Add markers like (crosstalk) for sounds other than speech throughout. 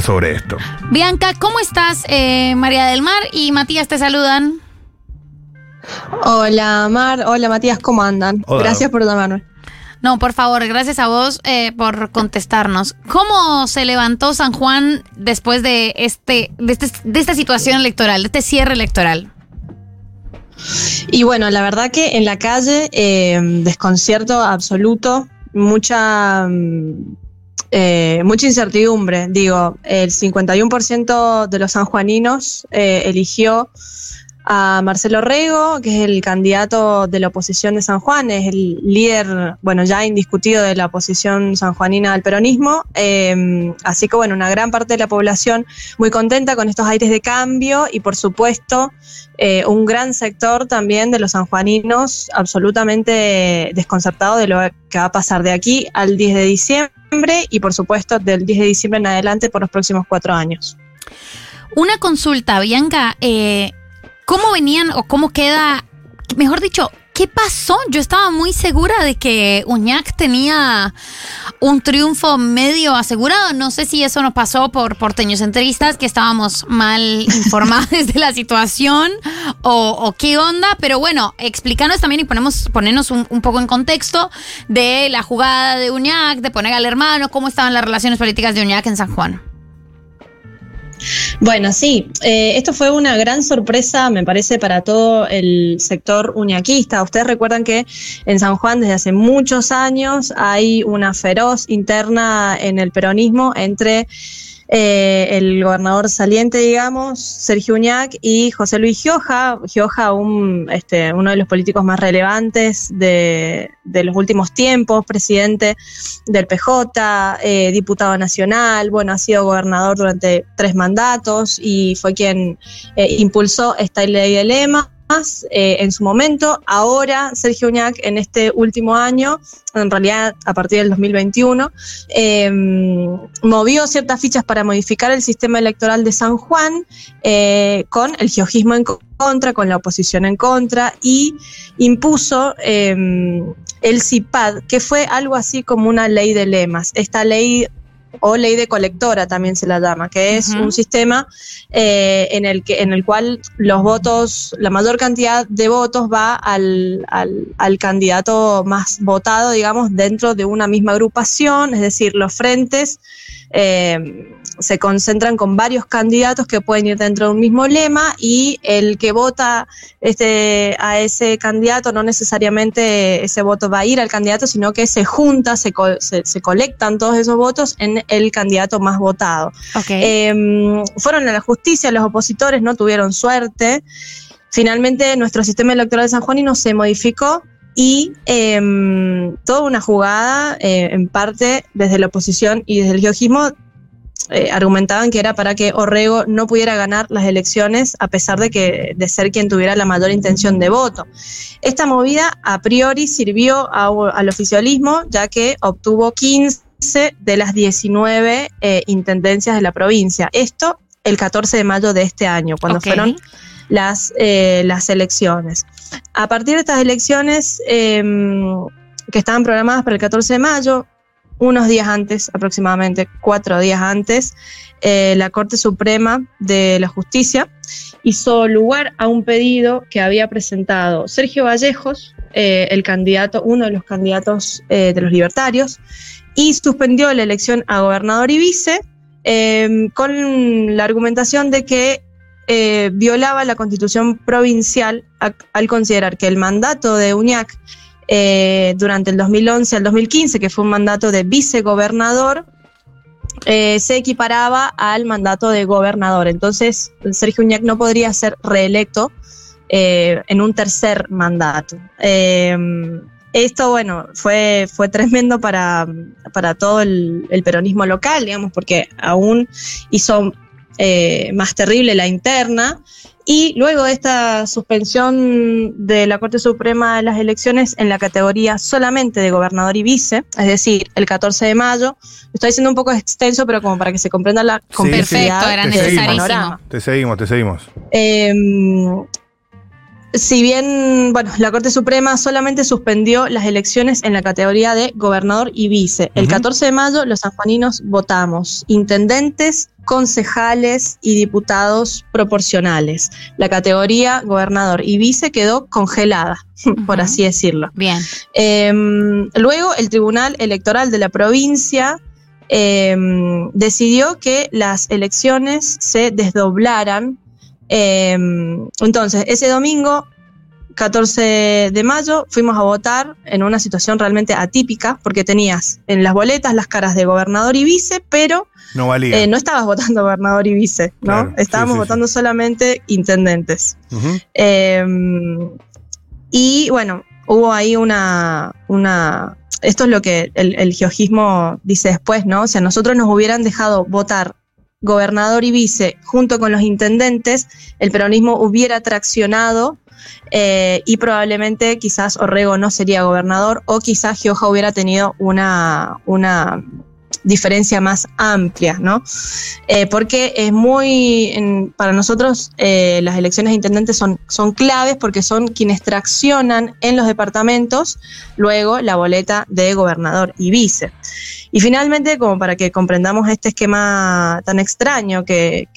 sobre esto. Bianca, ¿cómo estás? Eh, María del Mar y Matías te saludan. Hola Mar, hola Matías, ¿cómo andan? Hola. Gracias por llamarme. No, por favor, gracias a vos eh, por contestarnos. ¿Cómo se levantó San Juan después de este, de, este- de esta situación electoral, de este cierre electoral? Y bueno, la verdad que en la calle, eh, desconcierto absoluto, mucha, mm, eh, mucha incertidumbre. Digo, el 51% de los sanjuaninos eh, eligió a Marcelo Rego, que es el candidato de la oposición de San Juan, es el líder, bueno, ya indiscutido de la oposición sanjuanina al peronismo. Eh, así que, bueno, una gran parte de la población muy contenta con estos aires de cambio y, por supuesto, eh, un gran sector también de los sanjuaninos absolutamente desconcertado de lo que va a pasar de aquí al 10 de diciembre y, por supuesto, del 10 de diciembre en adelante por los próximos cuatro años. Una consulta, Bianca. eh, ¿Cómo venían o cómo queda, mejor dicho, qué pasó? Yo estaba muy segura de que Uñac tenía un triunfo medio asegurado. No sé si eso nos pasó por porteños centristas, que estábamos mal informados (laughs) de la situación o, qué onda. Pero bueno, explícanos también y ponemos, ponernos un, un poco en contexto de la jugada de Uñac, de poner al hermano, cómo estaban las relaciones políticas de Uñac en San Juan. Bueno, sí, eh, esto fue una gran sorpresa, me parece, para todo el sector uñaquista. Ustedes recuerdan que en San Juan desde hace muchos años hay una feroz interna en el peronismo entre eh, el gobernador saliente, digamos, Sergio Uñac, y José Luis Gioja. Gioja, un, este, uno de los políticos más relevantes de, los últimos tiempos, presidente del PJ, eh, diputado nacional, bueno, ha sido gobernador durante tres mandatos y fue quien eh, impulsó esta ley de lemas. Eh, en su momento, ahora Sergio Uñac en este último año, en realidad a partir del 2021, eh, movió ciertas fichas para modificar el sistema electoral de San Juan eh, con el geojismo en contra, con la oposición en contra y impuso eh, el CIPAD, que fue algo así como una ley de lemas. Esta ley o ley de colectora también se la llama, que es un sistema eh, en, el que, en el cual los votos, la mayor cantidad de votos va al, al, al candidato más votado, digamos, dentro de una misma agrupación, es decir, los frentes eh, se concentran con varios candidatos que pueden ir dentro de un mismo lema y el que vota este, a ese candidato no necesariamente ese voto va a ir al candidato, sino que se junta, se, co- se, se colectan todos esos votos en el candidato más votado. Ok. Eh, fueron a la justicia, los opositores no tuvieron suerte. Finalmente, nuestro sistema electoral de San Juanino se modificó y eh, toda una jugada, eh, en parte desde la oposición y desde el geojismo, eh, argumentaban que era para que Orrego no pudiera ganar las elecciones a pesar de que de ser quien tuviera la mayor intención de voto. Esta movida a priori sirvió a- al oficialismo ya que obtuvo 15 de las 19 eh, intendencias de la provincia. Esto el 14 de mayo de este año, cuando fueron las, eh, las elecciones. A partir de estas elecciones eh, que estaban programadas para el 14 de mayo, unos días antes, aproximadamente cuatro días antes, eh, la Corte Suprema de la Justicia hizo lugar a un pedido que había presentado Sergio Vallejos, el candidato, uno de los candidatos de los libertarios, y suspendió la elección a gobernador y vice eh, con la argumentación de que eh, violaba la constitución provincial al considerar que el mandato de Uñac eh, durante el 2011 al 2015, que fue un mandato de vicegobernador, eh, se equiparaba al mandato de gobernador. Entonces, Sergio Uñac no podría ser reelecto eh, en un tercer mandato. Eh, esto, bueno, fue, fue tremendo para, para todo el, el peronismo local, digamos, porque aún hizo eh, más terrible la interna. Y luego de esta suspensión de la Corte Suprema de las elecciones en la categoría solamente de gobernador y vice, es decir, el 14 de mayo, lo estoy diciendo un poco extenso, pero como para que se comprenda la Sí, complejidad Perfecto, era te necesarísimo. panorama. Te seguimos, te seguimos. Eh, si bien, bueno, la Corte Suprema solamente suspendió las elecciones en la categoría de gobernador y vice. El 14 de mayo los sanjuaninos votamos intendentes, concejales y diputados proporcionales. La categoría gobernador y vice quedó congelada, (laughs) por así decirlo. Bien. Em, luego el Tribunal Electoral de la provincia em, decidió que las elecciones se desdoblaran Em, entonces, ese domingo, 14 de mayo, fuimos a votar en una situación realmente atípica, porque tenías en las boletas las caras de gobernador y vice, pero no, eh, no estabas (laughs) votando gobernador y vice, ¿no? Estábamos votando solamente intendentes. Em, y bueno, hubo ahí una, una esto es lo que el, el, georgismo dice después, ¿no? O sea, nosotros nos hubieran dejado votar gobernador y vice junto con los intendentes, el peronismo hubiera traccionado eh, y probablemente quizás Orrego no sería gobernador o quizás Gioja hubiera tenido una, una diferencia más amplia, ¿no? Eh, porque es muy, para nosotros eh, las elecciones de intendentes son, son claves porque son quienes traccionan en los departamentos luego la boleta de gobernador y vice. Y finalmente, como para que comprendamos este esquema tan extraño que,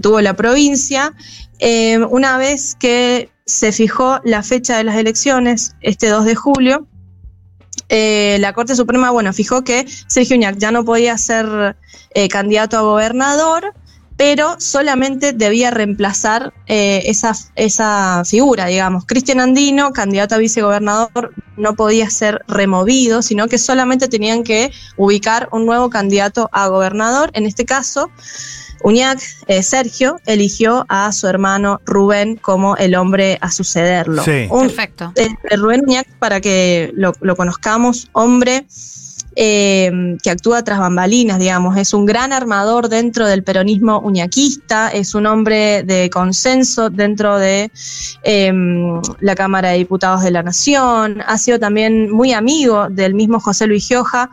tuvo la provincia, eh, una vez que se fijó la fecha de las elecciones, este 2 de julio, eh, la Corte Suprema, bueno, fijó que Sergio Uñac ya no podía ser eh, candidato a gobernador, pero solamente debía reemplazar eh, esa, esa figura, digamos. Cristian Andino, candidato a vicegobernador, no podía ser removido, sino que solamente tenían que ubicar un nuevo candidato a gobernador. En este caso, Uñac, eh, Sergio, eligió a su hermano Rubén como el hombre a sucederlo. Sí. Perfecto. Eh, Rubén Uñac, para que lo, conozcamos, hombre eh, que actúa tras bambalinas, digamos, es un gran armador dentro del peronismo uñaquista, es un hombre de consenso dentro de em, la Cámara de Diputados de la Nación, ha sido también muy amigo del mismo José Luis Gioja,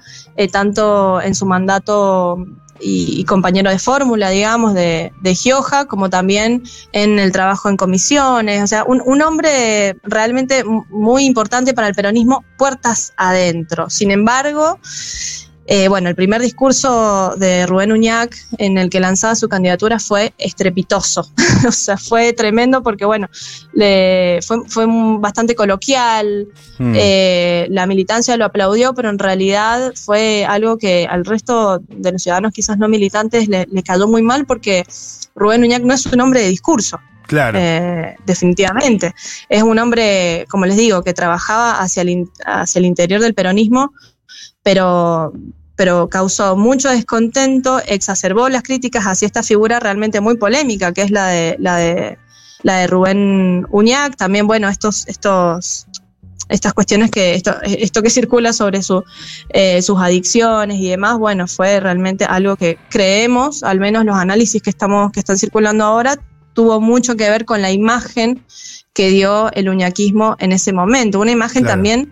tanto en su mandato y, compañero de fórmula, digamos, de, Gioja, como también en el trabajo en comisiones. O sea, un, hombre realmente muy importante para el peronismo, puertas adentro. Sin embargo, eh, bueno, el primer discurso de Rubén Uñac en el que lanzaba su candidatura fue estrepitoso. (laughs) o sea, fue tremendo porque, bueno, le, fue, bastante coloquial. Hmm. Eh, la militancia lo aplaudió, pero en realidad fue algo que al resto de los ciudadanos, quizás no militantes, le, cayó muy mal porque Rubén Uñac no es un hombre de discurso. Claro. Eh, definitivamente. Es un hombre, como les digo, que trabajaba hacia el, hacia el interior del peronismo pero, pero causó mucho descontento, exacerbó las críticas hacia esta figura realmente muy polémica, que es la de, la de, la de Rubén Uñac. También, bueno, estos, estos, estas cuestiones que, esto, esto que circula sobre su, eh, sus adicciones y demás, bueno, fue realmente algo que creemos, al menos los análisis que estamos, que están circulando ahora, tuvo mucho que ver con la imagen que dio el uñaquismo en ese momento. Una imagen también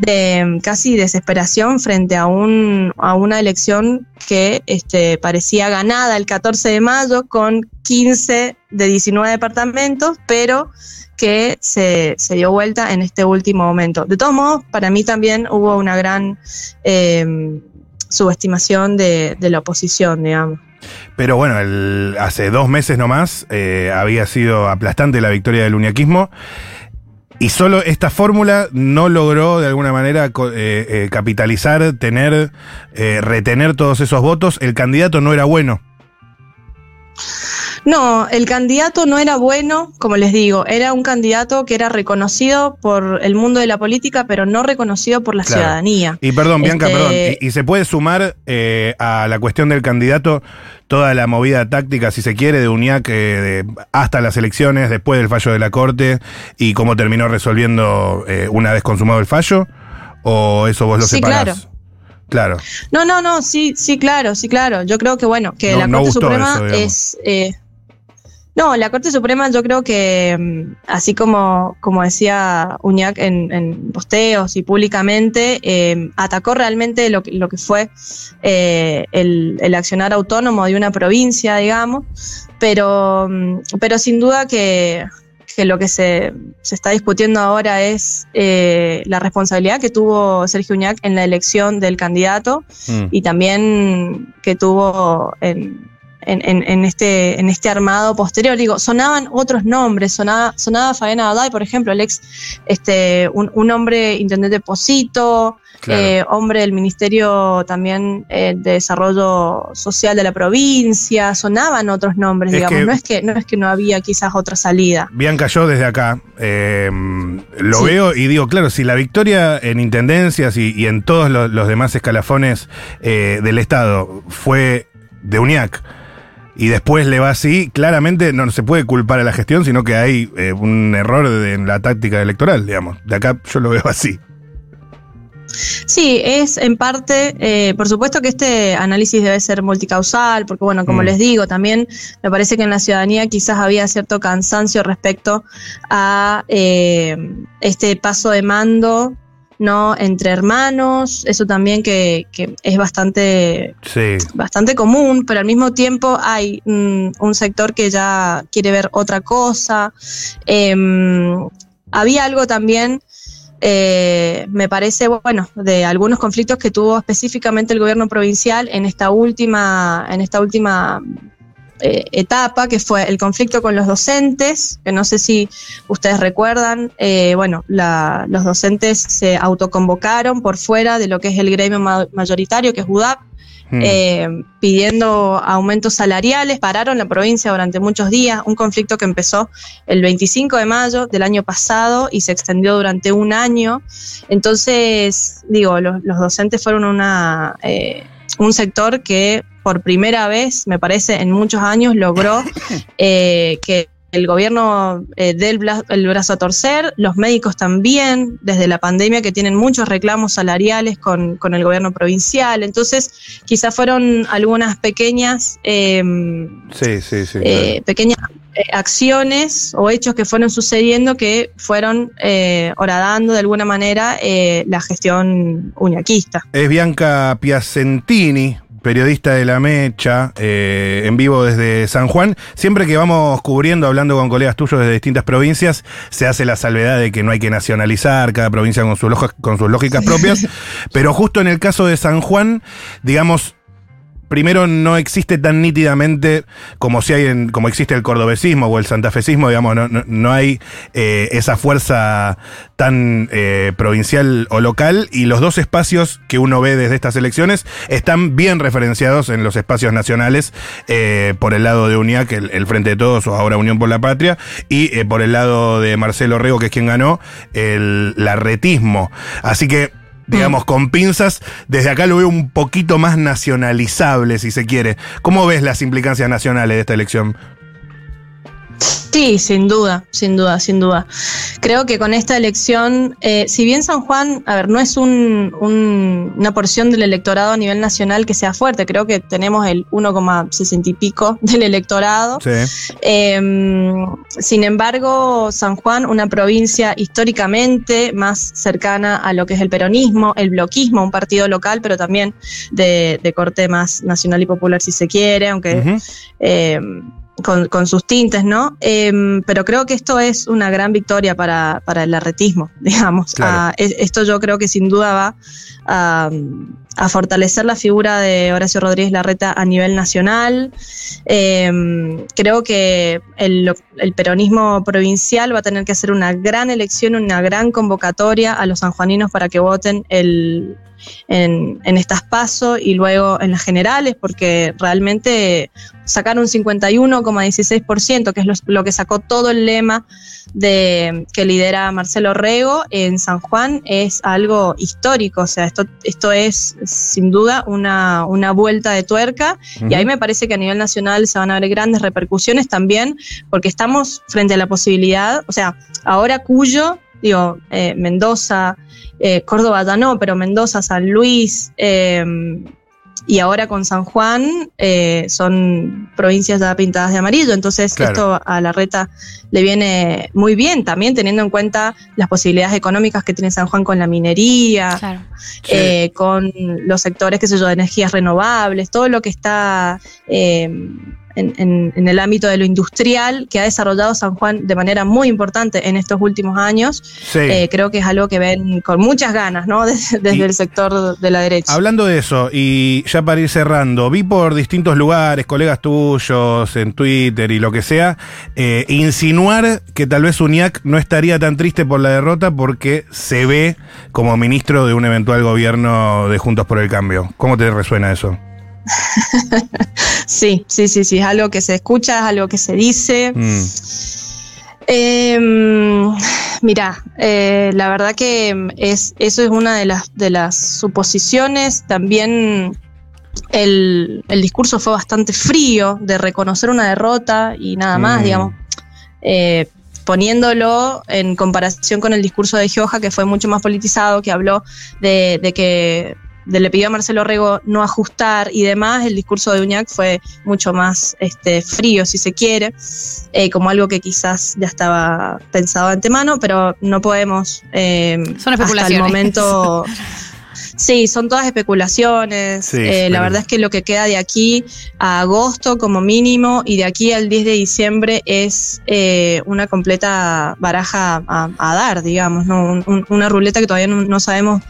de casi desesperación frente a, un, a una elección que este, parecía ganada el 14 de mayo con 15 de 19 departamentos, pero que se, se dio vuelta en este último momento. De todos modos, para mí también hubo una gran eh, subestimación de, de, la oposición, digamos. Pero bueno, hace dos meses nomás eh, había sido aplastante la victoria del uniaquismo. Y solo esta fórmula no logró de alguna manera eh, eh, capitalizar, tener, eh, retener todos esos votos. El candidato no era bueno. No, el candidato no era bueno, como les digo, era un candidato que era reconocido por el mundo de la política, pero no reconocido por la ciudadanía. Y perdón, Bianca, este, perdón, y, se puede sumar eh, a la cuestión del candidato toda la movida táctica, si se quiere, de UNIAC eh, hasta las elecciones, después del fallo de la Corte, y cómo terminó resolviendo eh, una vez consumado el fallo, o eso vos lo sí, separás? Claro. Claro. No, no, no, sí, sí, claro, sí, claro. Yo creo que, bueno, que la Corte Suprema es. No, la Corte Suprema yo creo que, mm, así como, como decía Uñac en, posteos y públicamente, eh, atacó realmente lo, lo que fue eh, el, el, accionar autónomo de una provincia, digamos, pero, mm, pero sin duda que, que lo que se, se está discutiendo ahora es eh, la responsabilidad que tuvo Sergio Uñac en la elección del candidato Mm. y también que tuvo en, en, en- en este, en este armado posterior. Digo, sonaban otros nombres, sonaba, sonaba Fabiana Baday, por ejemplo, el ex, este, un, un hombre intendente Posito, Claro. eh, hombre del Ministerio también eh, de Desarrollo Social de la provincia, sonaban otros nombres, Es digamos, no, es que, no es que no había quizás otra salida. Bianca, yo desde acá eh, lo Sí. veo y digo, claro, si la victoria en intendencias y, y en todos los, los demás escalafones eh, del Estado fue de UNIAC y después le va así, claramente no se puede culpar a la gestión, sino que hay eh, un error de- en la táctica electoral, digamos. De acá yo lo veo así. Sí, es en parte, eh, por supuesto que este análisis debe ser multicausal, porque bueno, como Mm. les digo, también me parece que en la ciudadanía quizás había cierto cansancio respecto a eh, este paso de mando, ¿no? Entre hermanos, eso también que, que es bastante Sí. bastante común, pero al mismo tiempo hay mm, un sector que ya quiere ver otra cosa. Em, había algo también, eh, me parece, bueno, de algunos conflictos que tuvo específicamente el gobierno provincial en esta última, en esta última eh, etapa, que fue el conflicto con los docentes, que no sé si ustedes recuerdan, eh, bueno, la- los docentes se autoconvocaron por fuera de lo que es el gremio ma- mayoritario, que es UDAP, Mm. eh, pidiendo aumentos salariales, pararon la provincia durante muchos días, un conflicto que empezó el 25 de mayo del año pasado y se extendió durante un año. Entonces, digo, los, los docentes fueron una, un sector que por primera vez, me parece, en muchos años logró (laughs) eh, que el gobierno eh, dé el, brazo a torcer, los médicos también, desde la pandemia que tienen muchos reclamos salariales con, con el gobierno provincial. Entonces, quizás fueron algunas pequeñas, eh, sí, sí, sí. eh, pequeñas eh, acciones o hechos que fueron sucediendo que fueron eh, horadando de alguna manera eh, la gestión uñaquista. Es Bianca Piacentini, periodista de La Mecha, eh, en vivo desde San Juan. Siempre que vamos cubriendo, hablando con colegas tuyos de distintas provincias, se hace la salvedad de que no hay que nacionalizar, cada provincia con, sus loja- con sus lógicas propias. (laughs) Pero justo en el caso de San Juan, digamos, primero no existe tan nítidamente como si hay en, como existe el cordobesismo o el santafesismo, digamos, no, no, no hay eh, esa fuerza tan eh, provincial o local y los dos espacios que uno ve desde estas elecciones están bien referenciados en los espacios nacionales eh, por el lado de UNIAC, el, el Frente de Todos o ahora Unión por la Patria, y eh, por el lado de Marcelo Rego, que es quien ganó, el larretismo. Así que digamos, con pinzas, desde acá lo veo un poquito más nacionalizable, si se quiere. ¿Cómo ves las implicancias nacionales de esta elección? Sí, sin duda, sin duda, sin duda. Creo que con esta elección, eh, si bien San Juan, a ver, no es un- un- una porción del electorado a nivel nacional que sea fuerte, creo que tenemos el 1,60 y pico (laughs) del electorado. Sí. Eh, sin embargo, San Juan, una provincia históricamente más cercana a lo que es el peronismo, el bloquismo, un partido local, pero también de, de corte más nacional y popular si se quiere, aunque eh, con, con sus tintes, ¿no? Eh, pero creo que esto es una gran victoria para, para el arretismo, (laughs) digamos. Claro. Ah, es- esto yo creo que sin duda va a, a fortalecer la figura de Horacio Rodríguez Larreta a nivel nacional. Eh, creo que el, el peronismo provincial va a tener que hacer una gran elección, una gran convocatoria a los sanjuaninos para que voten el, en, en estas pasos y luego en las generales, porque realmente sacar un 51,16%, que es lo, lo que sacó todo el lema de que lidera Marcelo Rego en San Juan, es algo histórico. O sea, esto, esto es sin duda una, una vuelta de tuerca. Y ahí me parece que a nivel nacional se van a ver grandes repercusiones también, porque estamos frente a la posibilidad, o sea, ahora Cuyo, digo, eh, Mendoza, eh, Córdoba ya no, pero Mendoza, San Luis, eh, y ahora con San Juan eh, son provincias ya pintadas de amarillo, entonces Claro. esto a la reta le viene muy bien, también teniendo en cuenta las posibilidades económicas que tiene San Juan con la minería, Claro. Sí. con los sectores, qué sé yo, de energías renovables, todo lo que está en, el ámbito de lo industrial que ha desarrollado San Juan de manera muy importante en estos últimos años. Eh, creo que es algo que ven con muchas ganas, ¿no? (laughs) Desde, el sector de la derecha. Hablando de eso, y ya para ir cerrando, vi por distintos lugares, colegas tuyos, en Twitter y lo que sea, eh, insinuar que tal vez UNIAC no estaría tan triste por la derrota porque se ve como ministro de un eventual gobierno de Juntos por el Cambio. ¿Cómo te resuena eso? (laughs) sí, sí, sí, sí, es algo que se escucha, es algo que se dice. Mm. Em, mira, eh, la verdad que es, eso es una de las, de las suposiciones. También el, discurso fue bastante frío de reconocer una derrota y nada más, mm. digamos. Eh, poniéndolo en comparación con el discurso de Gioja, que fue mucho más politizado, que habló de, de que le pidió a Marcelo Rego no ajustar y demás, el discurso de Uñac fue mucho más este, frío, si se quiere, eh, como algo que quizás ya estaba pensado de antemano, pero no podemos eh, Son hasta el momento... (laughs) Sí, son todas especulaciones. Eh, la verdad es que lo que queda de aquí a agosto como mínimo y de aquí al 10 de diciembre es una completa baraja a, dar, digamos, ¿no? una ruleta que todavía no sabemos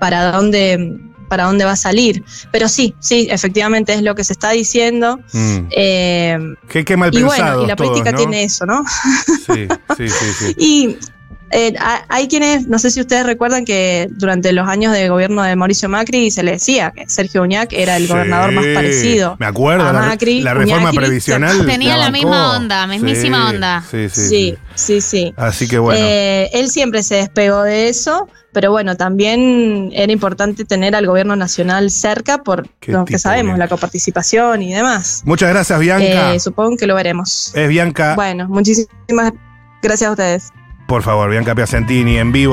para dónde para dónde va a salir. Pero sí, sí, efectivamente es lo que se está diciendo. Mm. Eh, qué, mal y bueno, y la política tiene eso, ¿no? Sí, sí, sí. sí. (laughs) y eh, hay quienes, no sé si ustedes recuerdan que durante los años de gobierno de Mauricio Macri se le decía que Sergio Uñac era el gobernador más parecido. Me acuerdo, a Macri, la, reforma previsional. Tenía la, misma onda, mismísima onda. Sí, sí, sí. sí, Así que bueno. Eh, él siempre se despegó de eso, pero bueno, también era importante tener al gobierno nacional cerca por lo que sabemos, la coparticipación y demás. Muchas gracias, Bianca. Eh, supongo que lo veremos. Es Bianca. Bueno, muchísimas gracias a ustedes. Por favor, Bianca Piacentini en vivo.